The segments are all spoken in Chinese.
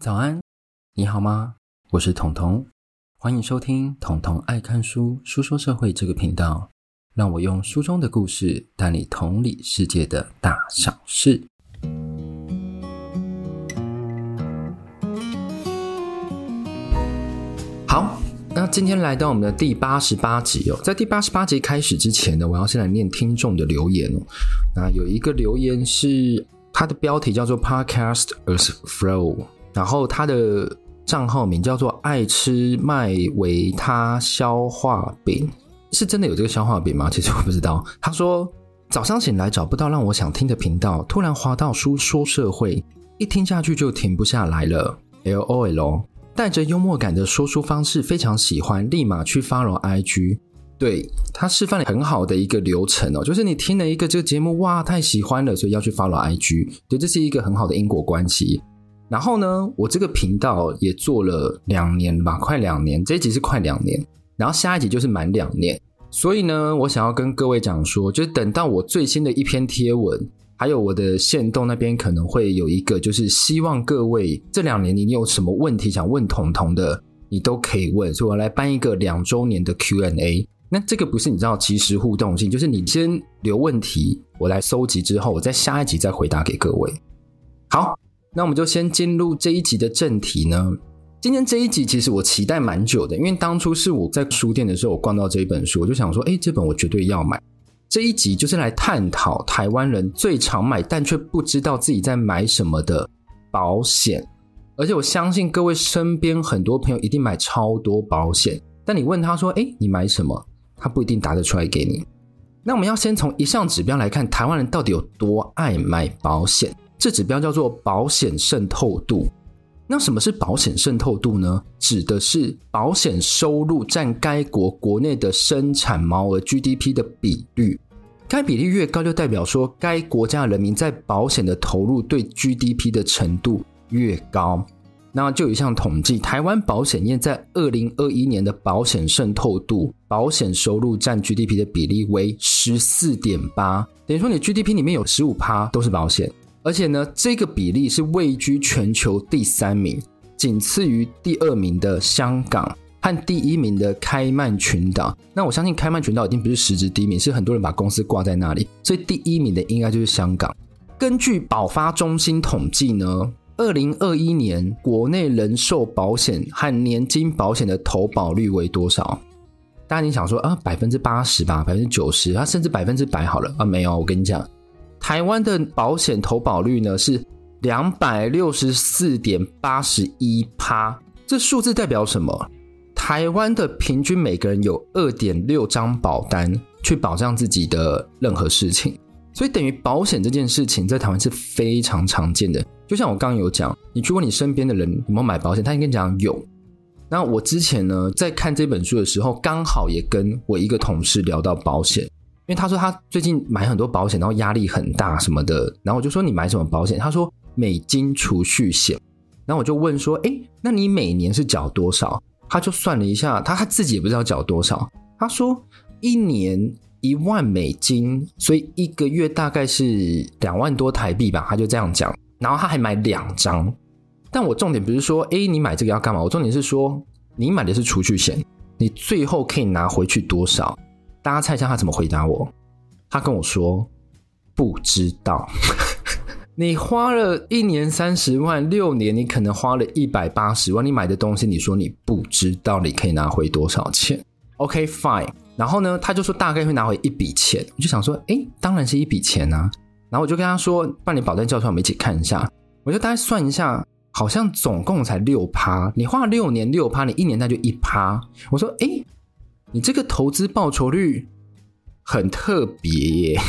早安，你好吗？我是彤彤，欢迎收听彤彤爱看书书说社会这个频道，让我用书中的故事带你同理世界的大小事。好，那今天来到我们的第八十八集哦，在第八十八集开始之前呢，我要先来念听众的留言哦。那有一个留言是，它的标题叫做 Podcast as Flow。然后他的账号名叫做“爱吃麦维他消化饼”，是真的有这个消化饼吗？其实我不知道。他说早上醒来找不到让我想听的频道，突然滑到书说社会，一听下去就停不下来了。LOL，带着幽默感的说书方式非常喜欢，立马去 follow IG。对，他示范了很好的一个流程哦，就是你听了一个这个节目，哇，太喜欢了，所以要去 follow IG。对，这是一个很好的因果关系。然后呢，我这个频道也做了两年吧，快两年。这一集是快两年，然后下一集就是满两年。所以呢，我想要跟各位讲说，就是等到我最新的一篇贴文，还有我的线动那边可能会有一个，就是希望各位这两年你有什么问题想问彤彤的，你都可以问。所以我来办一个两周年的 Q&A。那这个不是你知道即时互动性，就是你先留问题，我来收集之后，我在下一集再回答给各位。好。那我们就先进入这一集的正题呢。今天这一集其实我期待蛮久的，因为当初是我在书店的时候，我逛到这一本书，我就想说，哎，这本我绝对要买。这一集就是来探讨台湾人最常买但却不知道自己在买什么的保险。而且我相信各位身边很多朋友一定买超多保险，但你问他说，哎，你买什么？他不一定答得出来给你。那我们要先从一项指标来看，台湾人到底有多爱买保险。这指标叫做保险渗透度。那什么是保险渗透度呢？指的是保险收入占该国国内的生产毛额 GDP 的比率。该比例越高，就代表说该国家人民在保险的投入对 GDP 的程度越高。那就有一项统计，台湾保险业在二零二一年的保险渗透度，保险收入占 GDP 的比例为十四点八，等于说你 GDP 里面有十五趴都是保险。而且呢，这个比例是位居全球第三名，仅次于第二名的香港和第一名的开曼群岛。那我相信开曼群岛一定不是实质第一名，是很多人把公司挂在那里，所以第一名的应该就是香港。根据保发中心统计呢，二零二一年国内人寿保险和年金保险的投保率为多少？大家你想说啊，百分之八十吧，百分之九十，啊，甚至百分之百好了啊？没有，我跟你讲。台湾的保险投保率呢是两百六十四点八十一趴，这数字代表什么？台湾的平均每个人有二点六张保单去保障自己的任何事情，所以等于保险这件事情在台湾是非常常见的。就像我刚刚有讲，你去问你身边的人有没有买保险，他应该讲有。那我之前呢在看这本书的时候，刚好也跟我一个同事聊到保险。因为他说他最近买很多保险，然后压力很大什么的，然后我就说，你买什么保险？他说美金储蓄险，然后我就问说，哎，那你每年是缴多少？他就算了一下，他他自己也不知道缴多少，他说一年一万美金，所以一个月大概是两万多台币吧，他就这样讲。然后他还买两张，但我重点不是说，哎，你买这个要干嘛？我重点是说，你买的是储蓄险，你最后可以拿回去多少？大家猜一下他怎么回答我？他跟我说不知道。你花了一年三十万，六年你可能花了一百八十万，你买的东西，你说你不知道你可以拿回多少钱？OK fine。然后呢，他就说大概会拿回一笔钱。我就想说，诶，当然是一笔钱啊。然后我就跟他说，把你保单叫出来，我们一起看一下。我就大概算一下，好像总共才六趴。你花了六年六趴，你一年那就一趴。我说，诶。你这个投资报酬率很特别耶，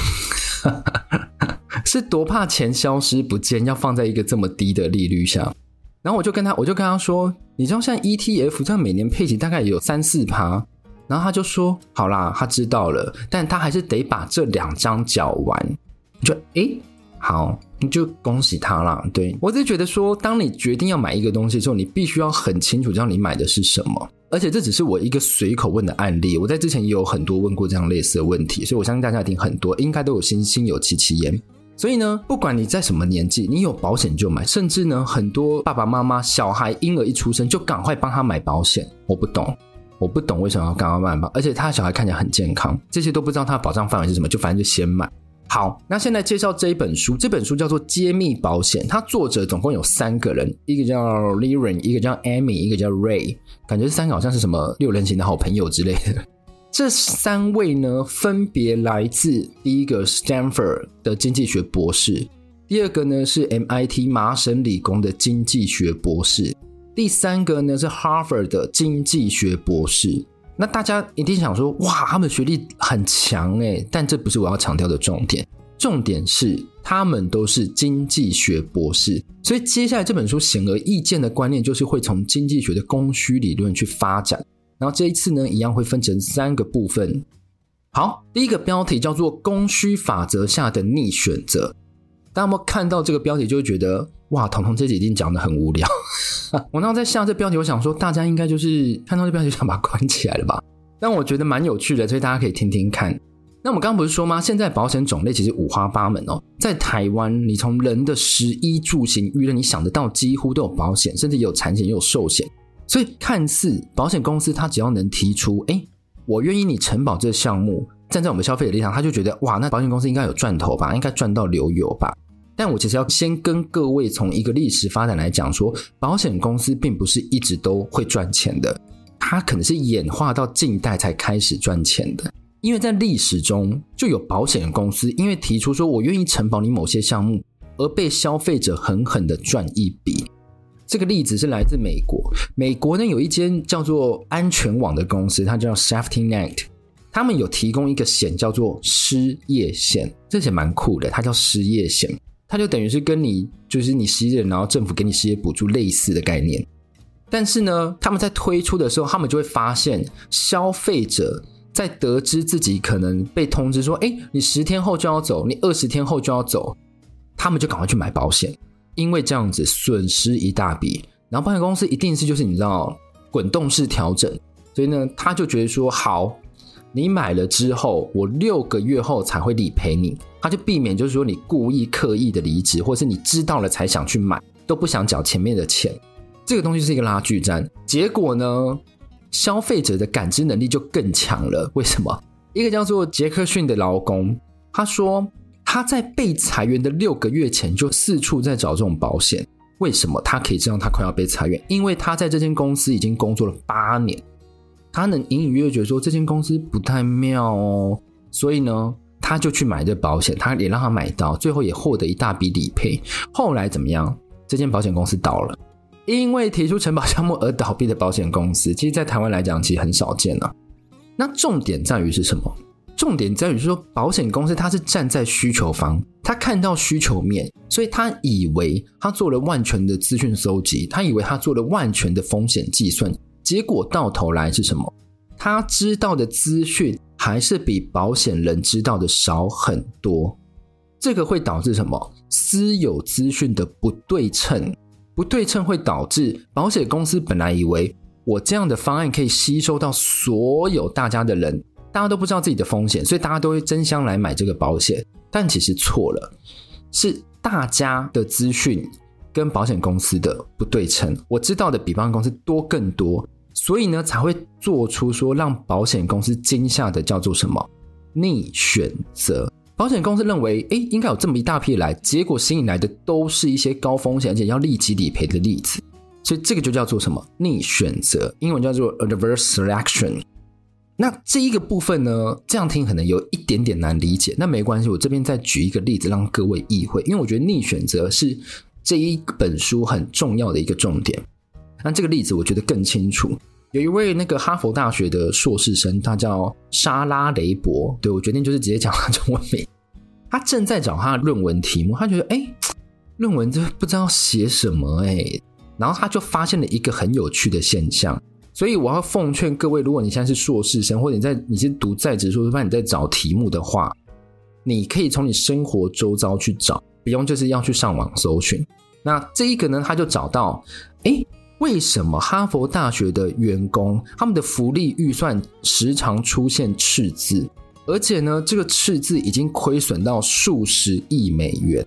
是多怕钱消失不见，要放在一个这么低的利率上。然后我就跟他，我就跟他说，你知道像 ETF 这样每年配息大概有三四趴。然后他就说，好啦，他知道了，但他还是得把这两张缴完。就诶，好，你就恭喜他啦。对，我只是觉得说，当你决定要买一个东西的时候，你必须要很清楚知道你买的是什么。而且这只是我一个随口问的案例，我在之前也有很多问过这样类似的问题，所以我相信大家一定很多，应该都有心心有戚戚焉。所以呢，不管你在什么年纪，你有保险就买，甚至呢，很多爸爸妈妈小孩婴儿一出生就赶快帮他买保险。我不懂，我不懂为什么要赶快买吧？而且他小孩看起来很健康，这些都不知道他的保障范围是什么，就反正就先买。好，那现在介绍这一本书，这本书叫做《揭秘保险》，它作者总共有三个人，一个叫 Liren，一个叫 Amy，一个叫 Ray，感觉这三个好像是什么六人行的好朋友之类的。这三位呢，分别来自第一个 Stanford 的经济学博士，第二个呢是 MIT 麻省理工的经济学博士，第三个呢是 Harvard 的经济学博士。那大家一定想说，哇，他们的学历很强诶，但这不是我要强调的重点，重点是他们都是经济学博士。所以接下来这本书显而易见的观念，就是会从经济学的供需理论去发展。然后这一次呢，一样会分成三个部分。好，第一个标题叫做“供需法则下的逆选择”。大家有没有看到这个标题，就会觉得哇，彤彤这几天讲得很无聊。我那在下这标题，我想说大家应该就是看到这标题就想把它关起来了吧？但我觉得蛮有趣的，所以大家可以听听看。那我们刚刚不是说吗？现在保险种类其实五花八门哦。在台湾，你从人的食衣住行娱乐，你想得到几乎都有保险，甚至有产险，也有寿险。所以，看似保险公司，他只要能提出，哎，我愿意你承保这个项目，站在我们消费者立场，他就觉得，哇，那保险公司应该有赚头吧，应该赚到流油吧。但我其实要先跟各位从一个历史发展来讲，说保险公司并不是一直都会赚钱的，它可能是演化到近代才开始赚钱的。因为在历史中就有保险公司，因为提出说我愿意承保你某些项目，而被消费者狠狠的赚一笔。这个例子是来自美国。美国呢，有一间叫做安全网的公司，它叫 Safety Net，他们有提供一个险叫做失业险，这险蛮酷的，它叫失业险，它就等于是跟你就是你失业，然后政府给你失业补助类似的概念。但是呢，他们在推出的时候，他们就会发现消费者在得知自己可能被通知说，哎，你十天后就要走，你二十天后就要走，他们就赶快去买保险。因为这样子损失一大笔，然后保险公司一定是就是你知道滚动式调整，所以呢，他就觉得说好，你买了之后，我六个月后才会理赔你，他就避免就是说你故意刻意的离职，或是你知道了才想去买，都不想缴前面的钱，这个东西是一个拉锯战。结果呢，消费者的感知能力就更强了。为什么？一个叫做杰克逊的劳工，他说。他在被裁员的六个月前就四处在找这种保险。为什么他可以知道他快要被裁员？因为他在这间公司已经工作了八年，他能隐隐约约觉得说这间公司不太妙哦，所以呢，他就去买这保险，他也让他买到，最后也获得一大笔理赔。后来怎么样？这间保险公司倒了，因为提出承保项目而倒闭的保险公司，其实，在台湾来讲，其实很少见啊。那重点在于是什么？重点在于说，保险公司它是站在需求方，他看到需求面，所以他以为他做了万全的资讯搜集，他以为他做了万全的风险计算，结果到头来是什么？他知道的资讯还是比保险人知道的少很多。这个会导致什么？私有资讯的不对称，不对称会导致保险公司本来以为我这样的方案可以吸收到所有大家的人。大家都不知道自己的风险，所以大家都会争相来买这个保险，但其实错了，是大家的资讯跟保险公司的不对称。我知道的比保险公司多更多，所以呢才会做出说让保险公司惊吓的叫做什么逆选择。保险公司认为，诶，应该有这么一大批来，结果吸引来的都是一些高风险而且要立即理赔的例子，所以这个就叫做什么逆选择，英文叫做 adverse selection。那这一个部分呢，这样听可能有一点点难理解。那没关系，我这边再举一个例子让各位意会，因为我觉得逆选择是这一本书很重要的一个重点。那这个例子我觉得更清楚。有一位那个哈佛大学的硕士生，他叫莎拉雷伯，对，我决定就是直接讲他中文名。他正在找他的论文题目，他觉得哎，论文这不知道写什么哎，然后他就发现了一个很有趣的现象。所以我要奉劝各位，如果你现在是硕士生，或者你在你是读在职硕士班，你在找题目的话，你可以从你生活周遭去找，不用就是要去上网搜寻。那这一个呢，他就找到，诶，为什么哈佛大学的员工他们的福利预算时常出现赤字？而且呢，这个赤字已经亏损到数十亿美元。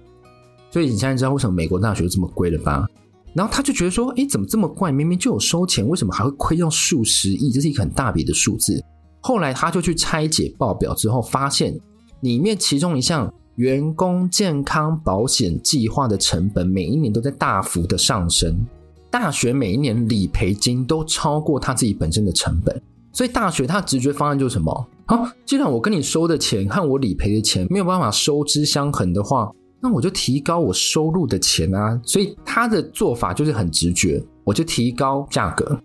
所以你现在知道为什么美国大学这么贵了吧？然后他就觉得说，哎，怎么这么怪？明明就有收钱，为什么还会亏掉数十亿？这是一个很大笔的数字。后来他就去拆解报表之后，发现里面其中一项员工健康保险计划的成本每一年都在大幅的上升，大学每一年理赔金都超过他自己本身的成本。所以大学他的直觉方案就是什么？好，既然我跟你收的钱和我理赔的钱没有办法收支相衡的话。那我就提高我收入的钱啊，所以他的做法就是很直觉，我就提高价格。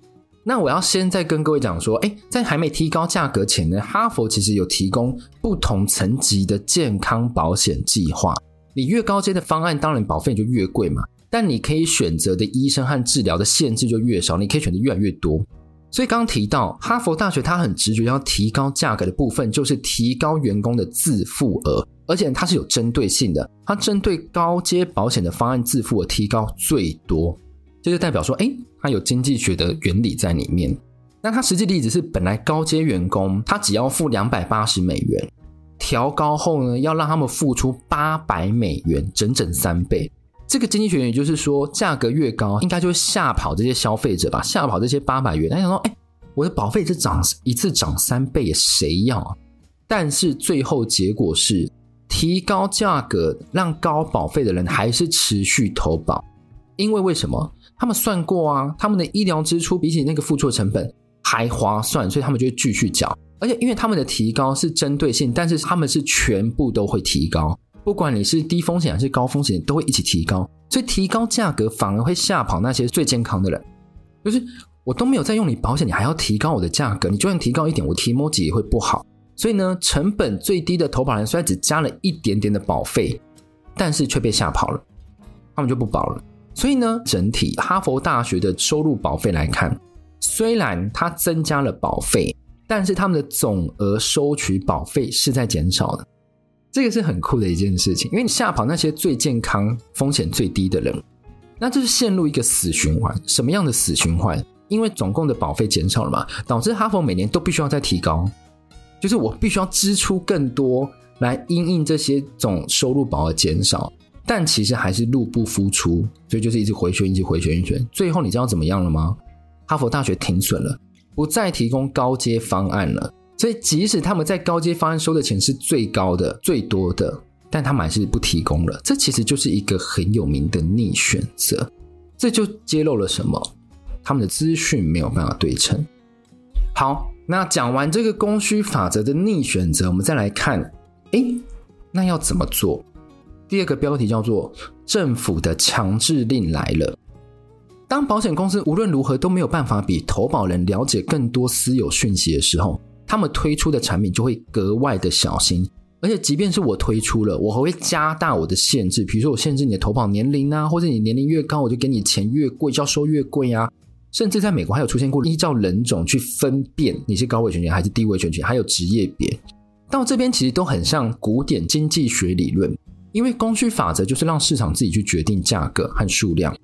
那我要先再跟各位讲说，诶，在还没提高价格前呢，哈佛其实有提供不同层级的健康保险计划。你越高阶的方案，当然保费就越贵嘛，但你可以选择的医生和治疗的限制就越少，你可以选择越来越多。所以刚提到哈佛大学，它很直觉要提高价格的部分，就是提高员工的自付额。而且它是有针对性的，它针对高阶保险的方案自付额提高最多，这就代表说，哎，它有经济学的原理在里面。那它实际例子是，本来高阶员工他只要付两百八十美元，调高后呢，要让他们付出八百美元，整整三倍。这个经济学原理就是说，价格越高，应该就会吓跑这些消费者吧，吓跑这些八百元。他想说，哎，我的保费是涨一次涨三倍，谁要？但是最后结果是。提高价格，让高保费的人还是持续投保，因为为什么？他们算过啊，他们的医疗支出比起那个付出的成本还划算，所以他们就会继续缴。而且因为他们的提高是针对性，但是他们是全部都会提高，不管你是低风险还是高风险，都会一起提高。所以提高价格反而会吓跑那些最健康的人。就是我都没有在用你保险，你还要提高我的价格，你就算提高一点，我提摩吉也会不好。所以呢，成本最低的投保人虽然只加了一点点的保费，但是却被吓跑了，他们就不保了。所以呢，整体哈佛大学的收入保费来看，虽然它增加了保费，但是他们的总额收取保费是在减少的。这个是很酷的一件事情，因为你吓跑那些最健康、风险最低的人，那就是陷入一个死循环。什么样的死循环？因为总共的保费减少了嘛，导致哈佛每年都必须要再提高。就是我必须要支出更多来因应这些总收入保额减少，但其实还是入不敷出，所以就是一直回旋，一直回旋，一旋。最后你知道怎么样了吗？哈佛大学停损了，不再提供高阶方案了。所以即使他们在高阶方案收的钱是最高的、最多的，但他们还是不提供了。这其实就是一个很有名的逆选择。这就揭露了什么？他们的资讯没有办法对称。好。那讲完这个供需法则的逆选择，我们再来看，哎，那要怎么做？第二个标题叫做“政府的强制令来了”。当保险公司无论如何都没有办法比投保人了解更多私有讯息的时候，他们推出的产品就会格外的小心。而且，即便是我推出了，我还会加大我的限制，比如说我限制你的投保年龄啊，或者你年龄越高，我就给你钱越贵，就要收越贵啊。甚至在美国还有出现过依照人种去分辨你是高危险群还是低危险群，还有职业别。到这边其实都很像古典经济学理论，因为供需法则就是让市场自己去决定价格和数量。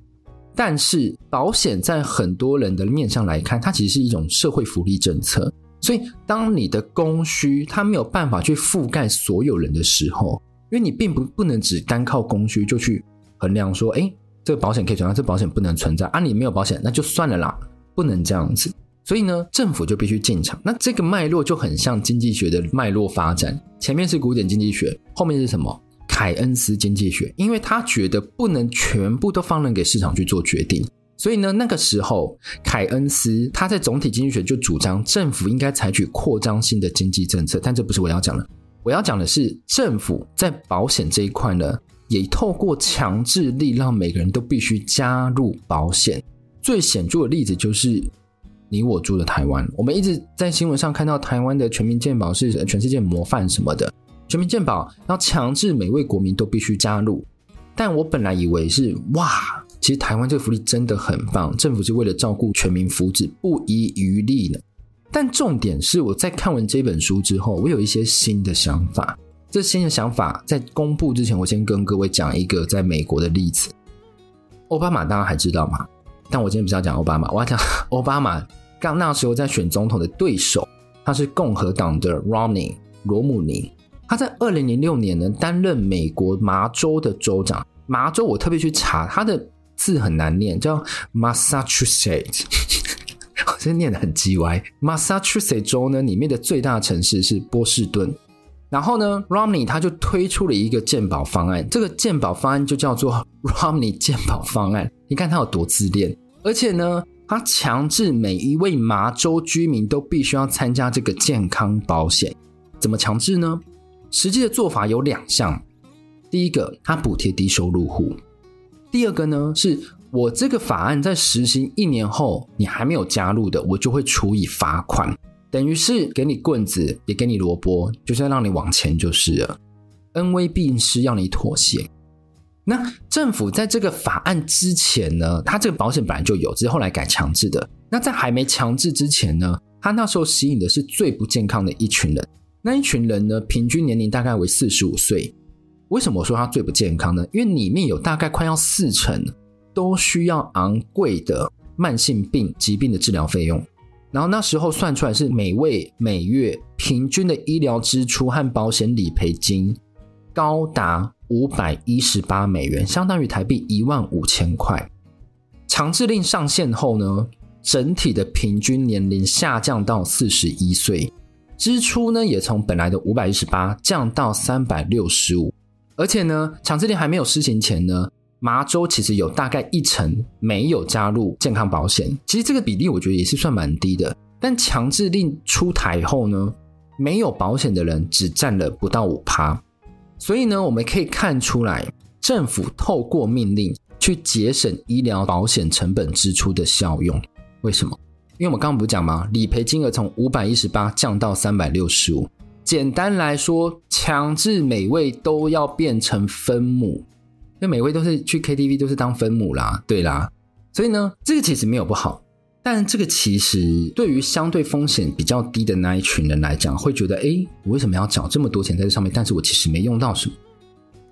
但是保险在很多人的面上来看，它其实是一种社会福利政策。所以当你的供需它没有办法去覆盖所有人的时候，因为你并不不能只单靠供需就去衡量说，哎。这个保险可以存在，这个保险不能存在啊！你没有保险，那就算了啦，不能这样子。所以呢，政府就必须进场。那这个脉络就很像经济学的脉络发展，前面是古典经济学，后面是什么？凯恩斯经济学，因为他觉得不能全部都放任给市场去做决定。所以呢，那个时候凯恩斯他在总体经济学就主张政府应该采取扩张性的经济政策，但这不是我要讲的。我要讲的是政府在保险这一块呢。也透过强制力，让每个人都必须加入保险。最显著的例子就是你我住的台湾，我们一直在新闻上看到台湾的全民健保是全世界模范什么的，全民健保要强制每位国民都必须加入。但我本来以为是哇，其实台湾这个福利真的很棒，政府是为了照顾全民福祉，不遗余力呢。但重点是我在看完这本书之后，我有一些新的想法。这新的想法在公布之前，我先跟各位讲一个在美国的例子。奥巴马大家还知道吗？但我今天不是要讲奥巴马，我要讲 奥巴马刚那时候在选总统的对手，他是共和党的 Romney。罗姆尼。他在二零零六年呢，担任美国麻州的州长。麻州我特别去查，他的字很难念，叫 Massachusetts，我真念得很鸡歪。Massachusetts 州呢，里面的最大城市是波士顿。然后呢，Romney 他就推出了一个健保方案，这个健保方案就叫做 Romney 健保方案。你看他有多自恋，而且呢，他强制每一位麻州居民都必须要参加这个健康保险。怎么强制呢？实际的做法有两项，第一个，他补贴低收入户；第二个呢，是我这个法案在实行一年后，你还没有加入的，我就会处以罚款，等于是给你棍子，也给你萝卜，就是要让你往前就是了，恩威并施，要你妥协。那政府在这个法案之前呢，他这个保险本来就有，只是后来改强制的。那在还没强制之前呢，他那时候吸引的是最不健康的一群人。那一群人呢，平均年龄大概为四十五岁。为什么我说它最不健康呢？因为里面有大概快要四成都需要昂贵的慢性病疾病的治疗费用。然后那时候算出来是每位每月平均的医疗支出和保险理赔金高达五百一十八美元，相当于台币一万五千块。强制令上线后呢，整体的平均年龄下降到四十一岁。支出呢，也从本来的五百一十八降到三百六十五，而且呢，强制令还没有施行前呢，麻州其实有大概一成没有加入健康保险。其实这个比例我觉得也是算蛮低的。但强制令出台后呢，没有保险的人只占了不到五趴。所以呢，我们可以看出来，政府透过命令去节省医疗保险成本支出的效用。为什么？因为我们刚刚不是讲吗？理赔金额从五百一十八降到三百六十五。简单来说，强制每位都要变成分母，因为每位都是去 KTV 都是当分母啦，对啦。所以呢，这个其实没有不好，但这个其实对于相对风险比较低的那一群人来讲，会觉得，诶，我为什么要缴这么多钱在这上面？但是我其实没用到什么。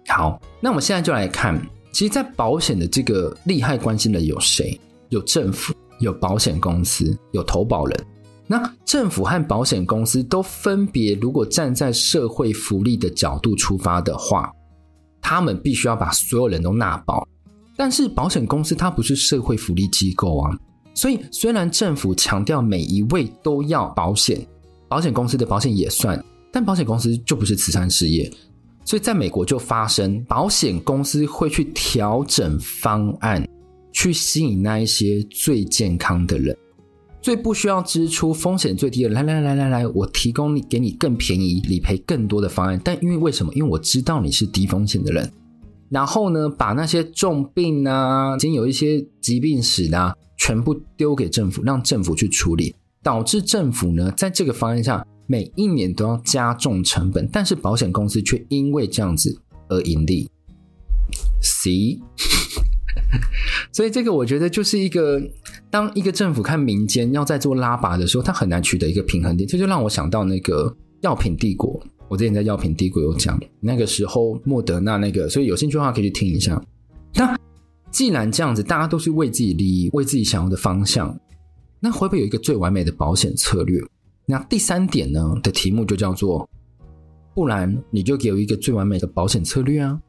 好，那我们现在就来看，其实，在保险的这个利害关系人有谁？有政府。有保险公司，有投保人。那政府和保险公司都分别，如果站在社会福利的角度出发的话，他们必须要把所有人都纳保。但是保险公司它不是社会福利机构啊，所以虽然政府强调每一位都要保险，保险公司的保险也算，但保险公司就不是慈善事业，所以在美国就发生保险公司会去调整方案。去吸引那一些最健康的人，最不需要支出、风险最低的。来来来来来，我提供你给你更便宜、理赔更多的方案。但因为为什么？因为我知道你是低风险的人。然后呢，把那些重病啊、已经有一些疾病史的，全部丢给政府，让政府去处理，导致政府呢在这个方案上每一年都要加重成本，但是保险公司却因为这样子而盈利。C。所以这个我觉得就是一个，当一个政府看民间要在做拉拔的时候，他很难取得一个平衡点。这就让我想到那个药品帝国，我之前在药品帝国有讲，那个时候莫德纳那个，所以有兴趣的话可以去听一下。那既然这样子，大家都是为自己利益，为自己想要的方向，那会不会有一个最完美的保险策略？那第三点呢的题目就叫做，不然你就给我一个最完美的保险策略啊。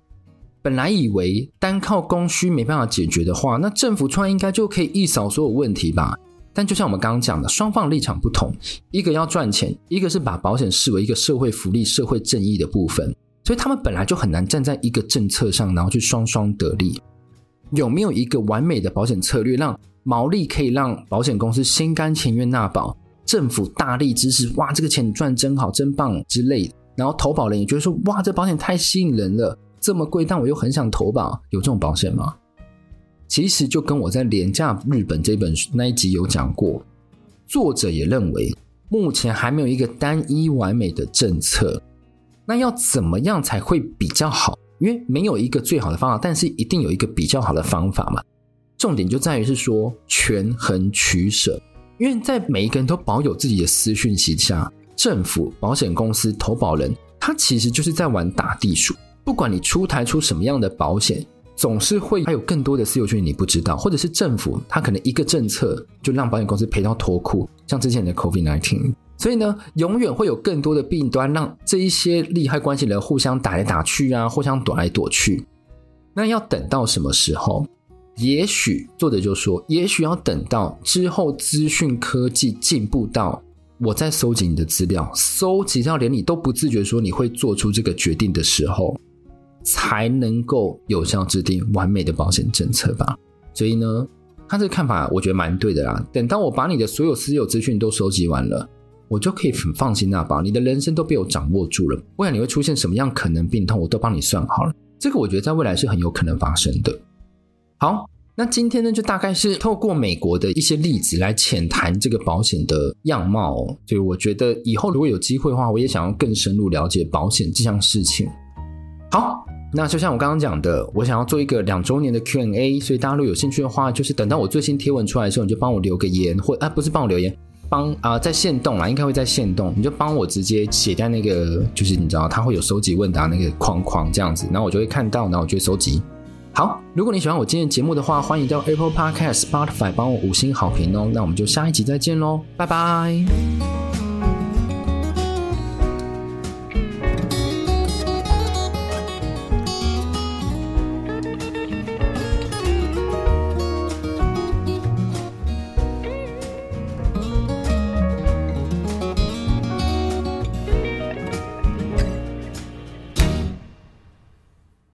本来以为单靠供需没办法解决的话，那政府出来应该就可以一扫所有问题吧？但就像我们刚刚讲的，双方立场不同，一个要赚钱，一个是把保险视为一个社会福利、社会正义的部分，所以他们本来就很难站在一个政策上，然后去双双得利。有没有一个完美的保险策略，让毛利可以让保险公司心甘情愿纳保，政府大力支持？哇，这个钱你赚真好，真棒之类的。然后投保人也觉得说，哇，这保险太吸引人了。这么贵，但我又很想投保，有这种保险吗？其实就跟我在《廉价日本》这本书那一集有讲过，作者也认为目前还没有一个单一完美的政策。那要怎么样才会比较好？因为没有一个最好的方法，但是一定有一个比较好的方法嘛。重点就在于是说权衡取舍，因为在每一个人都保有自己的私讯息下，政府、保险公司、投保人，他其实就是在玩打地鼠。不管你出台出什么样的保险，总是会还有更多的私有权你不知道，或者是政府他可能一个政策就让保险公司赔到脱裤，像之前的 COVID-19，所以呢，永远会有更多的弊端，让这一些利害关系人互相打来打去啊，互相躲来躲去。那要等到什么时候？也许作者就说，也许要等到之后资讯科技进步到我在搜集你的资料，搜集到连你都不自觉说你会做出这个决定的时候，才能够有效制定完美的保险政策吧。所以呢，他这个看法我觉得蛮对的啦。等到我把你的所有私有资讯都收集完了，我就可以很放心那把，你的人生都被我掌握住了。未来你会出现什么样可能病痛，我都帮你算好了。这个我觉得在未来是很有可能发生的。好，那今天呢，就大概是透过美国的一些例子来浅谈这个保险的样貌哦。所以我觉得以后如果有机会的话，我也想要更深入了解保险这项事情。好，那就像我刚刚讲的，我想要做一个两周年的 Q&A，所以大家如果有兴趣的话，就是等到我最新贴文出来的时候，你就帮我留个言，或啊不是帮我留言，帮啊、在线动啦，应该会在线动，你就帮我直接写在那个，就是你知道它会有收集问答那个框框这样子，然后我就会看到，然后我就会收集。好，如果你喜欢我今天的节目的话，欢迎到 Apple Podcast、Spotify 帮我五星好评哦。那我们就下一集再见喽，拜拜。